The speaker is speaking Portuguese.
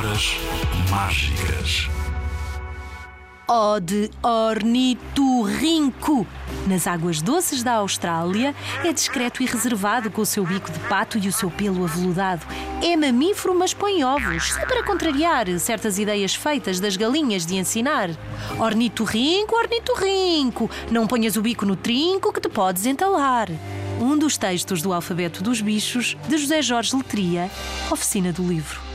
Palavras mágicas. O de ornitorrinco. Nas águas doces da Austrália, é discreto e reservado com o seu bico de pato e o seu pelo aveludado. É mamífero, mas põe ovos, só para contrariar certas ideias feitas das galinhas de ensinar. Ornitorrinco, ornitorrinco, não ponhas o bico no trinco que te podes entalar. Um dos textos do alfabeto dos bichos, de José Jorge Letria, Oficina do Livro.